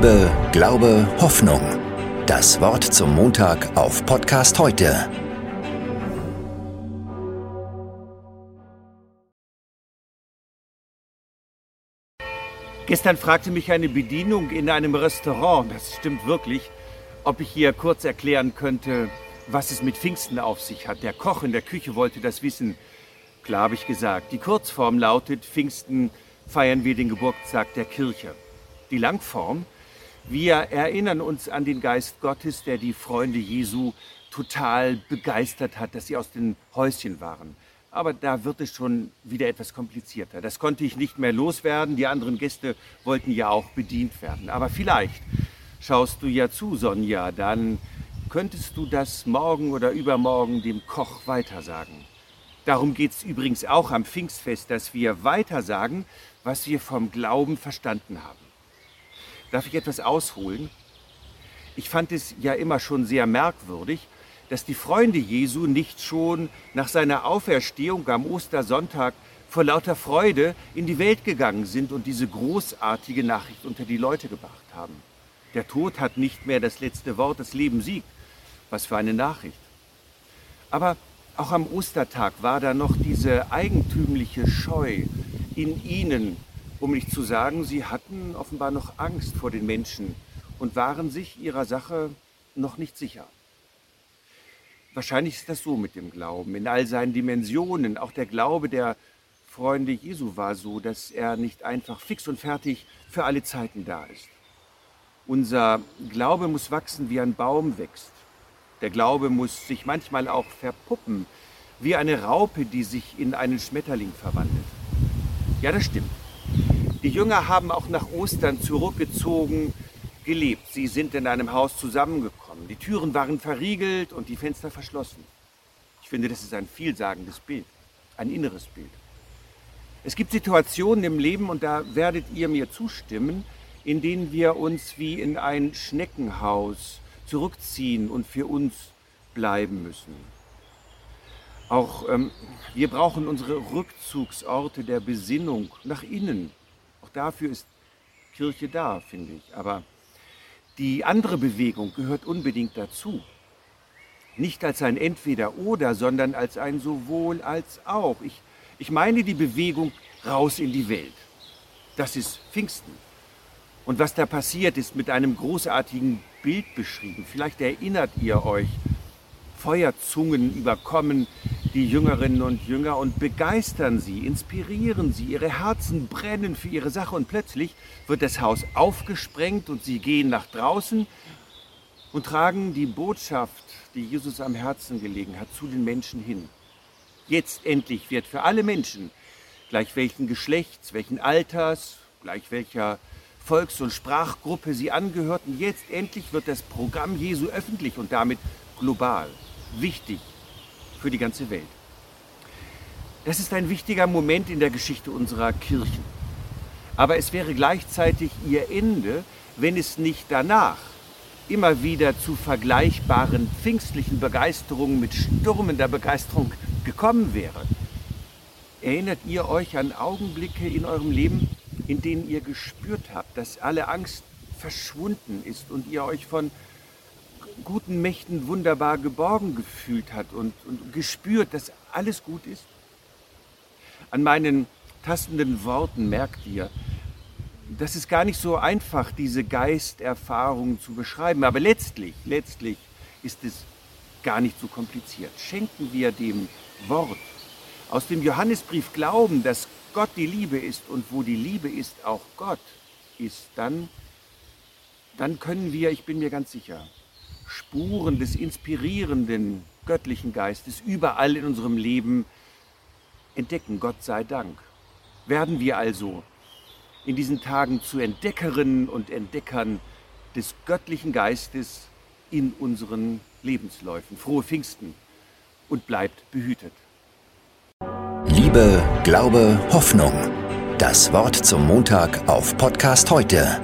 Liebe, Glaube, Hoffnung. Das Wort zum Montag auf Podcast heute. Gestern fragte mich eine Bedienung in einem Restaurant, das stimmt wirklich, ob ich ihr kurz erklären könnte, was es mit Pfingsten auf sich hat. Der Koch in der Küche wollte das wissen. Klar habe ich gesagt. Die Kurzform lautet, Pfingsten feiern wir den Geburtstag der Kirche. Die Langform, wir erinnern uns an den Geist Gottes, der die Freunde Jesu total begeistert hat, dass sie aus den Häuschen waren. Aber da wird es schon wieder etwas komplizierter. Das konnte ich nicht mehr loswerden. Die anderen Gäste wollten ja auch bedient werden. Aber vielleicht schaust du ja zu, Sonja, dann könntest du das morgen oder übermorgen dem Koch weitersagen. Darum geht es übrigens auch am Pfingstfest, dass wir weitersagen, was wir vom Glauben verstanden haben. Darf ich etwas ausholen? Ich fand es ja immer schon sehr merkwürdig, dass die Freunde Jesu nicht schon nach seiner Auferstehung am Ostersonntag vor lauter Freude in die Welt gegangen sind und diese großartige Nachricht unter die Leute gebracht haben. Der Tod hat nicht mehr das letzte Wort, das Leben siegt. Was für eine Nachricht. Aber auch am Ostertag war da noch diese eigentümliche Scheu in ihnen, um nicht zu sagen, sie hatten offenbar noch Angst vor den Menschen und waren sich ihrer Sache noch nicht sicher. Wahrscheinlich ist das so mit dem Glauben in all seinen Dimensionen. Auch der Glaube der Freunde Jesu war so, dass er nicht einfach fix und fertig für alle Zeiten da ist. Unser Glaube muss wachsen, wie ein Baum wächst. Der Glaube muss sich manchmal auch verpuppen, wie eine Raupe, die sich in einen Schmetterling verwandelt. Ja, das stimmt. Die Jünger haben auch nach Ostern zurückgezogen gelebt. Sie sind in einem Haus zusammengekommen. Die Türen waren verriegelt und die Fenster verschlossen. Ich finde, das ist ein vielsagendes Bild, ein inneres Bild. Es gibt Situationen im Leben, und da werdet ihr mir zustimmen, in denen wir uns wie in ein Schneckenhaus zurückziehen und für uns bleiben müssen. Auch ähm, wir brauchen unsere Rückzugsorte der Besinnung nach innen. Auch dafür ist Kirche da, finde ich. Aber die andere Bewegung gehört unbedingt dazu. Nicht als ein Entweder-Oder, sondern als ein sowohl als auch. Ich, ich meine die Bewegung raus in die Welt. Das ist Pfingsten. Und was da passiert, ist mit einem großartigen Bild beschrieben. Vielleicht erinnert ihr euch. Feuerzungen überkommen die Jüngerinnen und Jünger und begeistern sie, inspirieren sie. Ihre Herzen brennen für ihre Sache und plötzlich wird das Haus aufgesprengt und sie gehen nach draußen und tragen die Botschaft, die Jesus am Herzen gelegen hat, zu den Menschen hin. Jetzt endlich wird für alle Menschen, gleich welchen Geschlechts, welchen Alters, gleich welcher Volks- und Sprachgruppe sie angehörten. Jetzt endlich wird das Programm Jesu öffentlich und damit global, wichtig für die ganze Welt. Das ist ein wichtiger Moment in der Geschichte unserer Kirchen. Aber es wäre gleichzeitig ihr Ende, wenn es nicht danach immer wieder zu vergleichbaren pfingstlichen Begeisterungen mit stürmender Begeisterung gekommen wäre. Erinnert ihr euch an Augenblicke in eurem Leben, in denen ihr gespürt habt, dass alle Angst verschwunden ist und ihr euch von guten Mächten wunderbar geborgen gefühlt habt und, und gespürt, dass alles gut ist? An meinen tastenden Worten merkt ihr, das ist gar nicht so einfach, diese Geisterfahrung zu beschreiben. Aber letztlich, letztlich ist es gar nicht so kompliziert. Schenken wir dem Wort aus dem Johannesbrief Glauben, dass Gott die Liebe ist und wo die Liebe ist, auch Gott ist, dann, dann können wir, ich bin mir ganz sicher, Spuren des inspirierenden göttlichen Geistes überall in unserem Leben entdecken, Gott sei Dank. Werden wir also in diesen Tagen zu Entdeckerinnen und Entdeckern des göttlichen Geistes in unseren Lebensläufen. Frohe Pfingsten und bleibt behütet. Liebe, Glaube, Hoffnung. Das Wort zum Montag auf Podcast heute